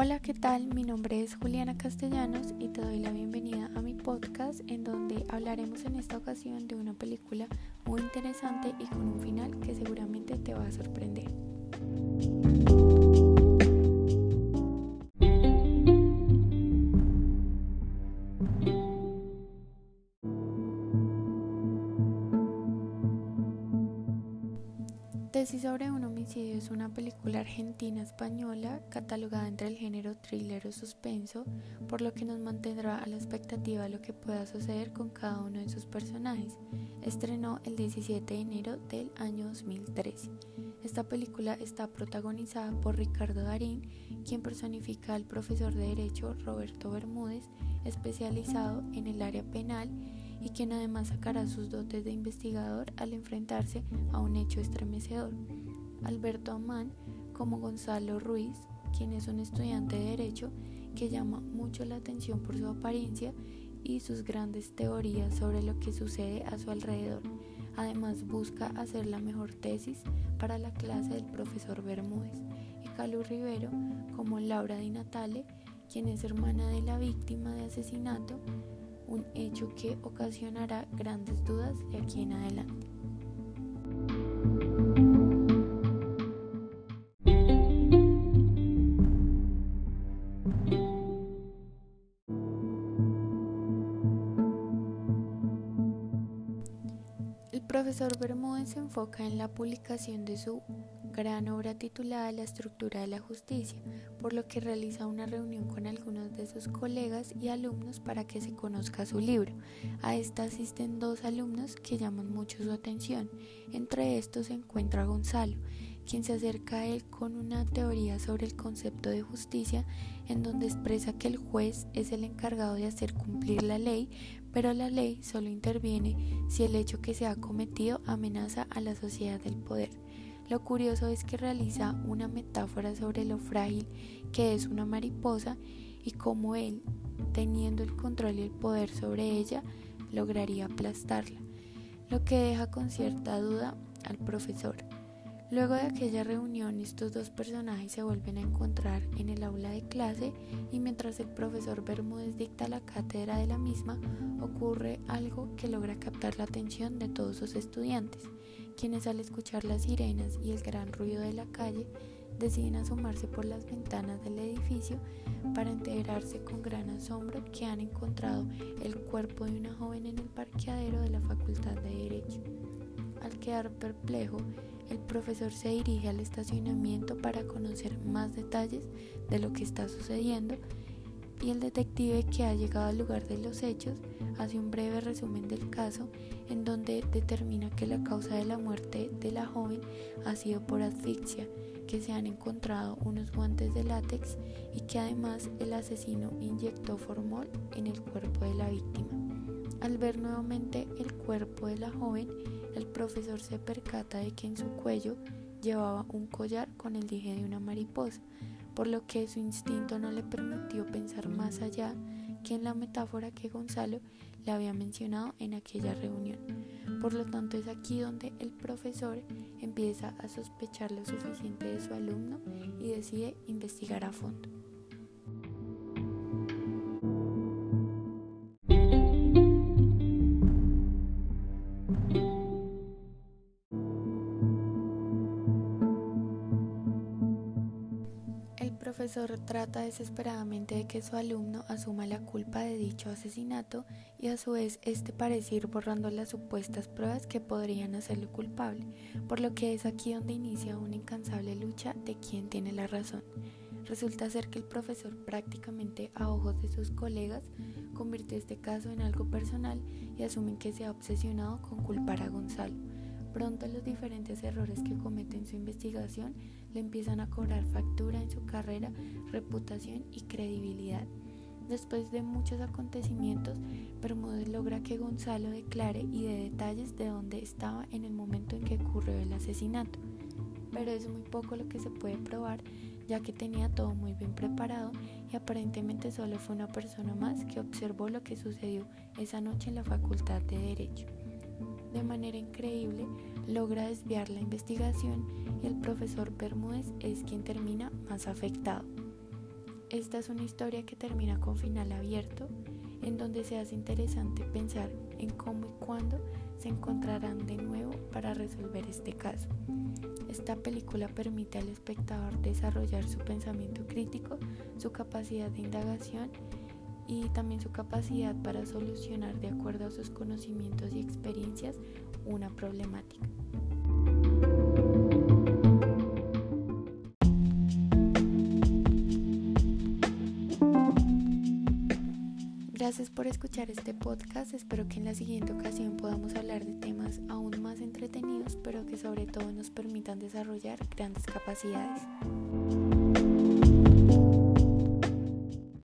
Hola, ¿qué tal? Mi nombre es Juliana Castellanos y te doy la bienvenida a mi podcast en donde hablaremos en esta ocasión de una película muy interesante y con un final que seguramente te va a sorprender. Sobre un homicidio es una película argentina-española catalogada entre el género thriller o suspenso, por lo que nos mantendrá a la expectativa de lo que pueda suceder con cada uno de sus personajes. Estrenó el 17 de enero del año 2013. Esta película está protagonizada por Ricardo Darín, quien personifica al profesor de Derecho Roberto Bermúdez, especializado en el área penal y quien además sacará sus dotes de investigador al enfrentarse a un hecho estremecedor. Alberto Amán como Gonzalo Ruiz, quien es un estudiante de Derecho que llama mucho la atención por su apariencia y sus grandes teorías sobre lo que sucede a su alrededor. Además busca hacer la mejor tesis para la clase del profesor Bermúdez. Y Calu Rivero como Laura Di Natale, quien es hermana de la víctima de asesinato un hecho que ocasionará grandes dudas de aquí en adelante. Profesor Bermúdez se enfoca en la publicación de su gran obra titulada La estructura de la justicia, por lo que realiza una reunión con algunos de sus colegas y alumnos para que se conozca su libro. A esta asisten dos alumnos que llaman mucho su atención. Entre estos se encuentra Gonzalo, quien se acerca a él con una teoría sobre el concepto de justicia en donde expresa que el juez es el encargado de hacer cumplir la ley, pero la ley solo interviene si el hecho que se ha cometido amenaza a la sociedad del poder. Lo curioso es que realiza una metáfora sobre lo frágil que es una mariposa y cómo él, teniendo el control y el poder sobre ella, lograría aplastarla, lo que deja con cierta duda al profesor. Luego de aquella reunión, estos dos personajes se vuelven a encontrar en el aula de clase y mientras el profesor Bermúdez dicta la cátedra de la misma, ocurre algo que logra captar la atención de todos sus estudiantes quienes al escuchar las sirenas y el gran ruido de la calle deciden asomarse por las ventanas del edificio para enterarse con gran asombro que han encontrado el cuerpo de una joven en el parqueadero de la Facultad de Derecho. Al quedar perplejo, el profesor se dirige al estacionamiento para conocer más detalles de lo que está sucediendo y el detective que ha llegado al lugar de los hechos hace un breve resumen del caso en donde determina que la causa de la muerte de la joven ha sido por asfixia, que se han encontrado unos guantes de látex y que además el asesino inyectó formol en el cuerpo de la víctima. Al ver nuevamente el cuerpo de la joven, el profesor se percata de que en su cuello llevaba un collar con el dije de una mariposa, por lo que su instinto no le permitió pensar más allá que en la metáfora que Gonzalo le había mencionado en aquella reunión. Por lo tanto es aquí donde el profesor empieza a sospechar lo suficiente de su alumno y decide investigar a fondo. Profesor trata desesperadamente de que su alumno asuma la culpa de dicho asesinato y a su vez este parece ir borrando las supuestas pruebas que podrían hacerlo culpable, por lo que es aquí donde inicia una incansable lucha de quién tiene la razón. Resulta ser que el profesor prácticamente a ojos de sus colegas convierte este caso en algo personal y asumen que se ha obsesionado con culpar a Gonzalo Pronto los diferentes errores que comete en su investigación le empiezan a cobrar factura en su carrera, reputación y credibilidad. Después de muchos acontecimientos, Bermúdez logra que Gonzalo declare y dé detalles de dónde estaba en el momento en que ocurrió el asesinato. Pero es muy poco lo que se puede probar, ya que tenía todo muy bien preparado y aparentemente solo fue una persona más que observó lo que sucedió esa noche en la Facultad de Derecho de manera increíble logra desviar la investigación y el profesor Bermúdez es quien termina más afectado. Esta es una historia que termina con final abierto, en donde se hace interesante pensar en cómo y cuándo se encontrarán de nuevo para resolver este caso. Esta película permite al espectador desarrollar su pensamiento crítico, su capacidad de indagación y también su capacidad para solucionar de acuerdo a sus conocimientos y experiencias una problemática. Gracias por escuchar este podcast. Espero que en la siguiente ocasión podamos hablar de temas aún más entretenidos, pero que sobre todo nos permitan desarrollar grandes capacidades.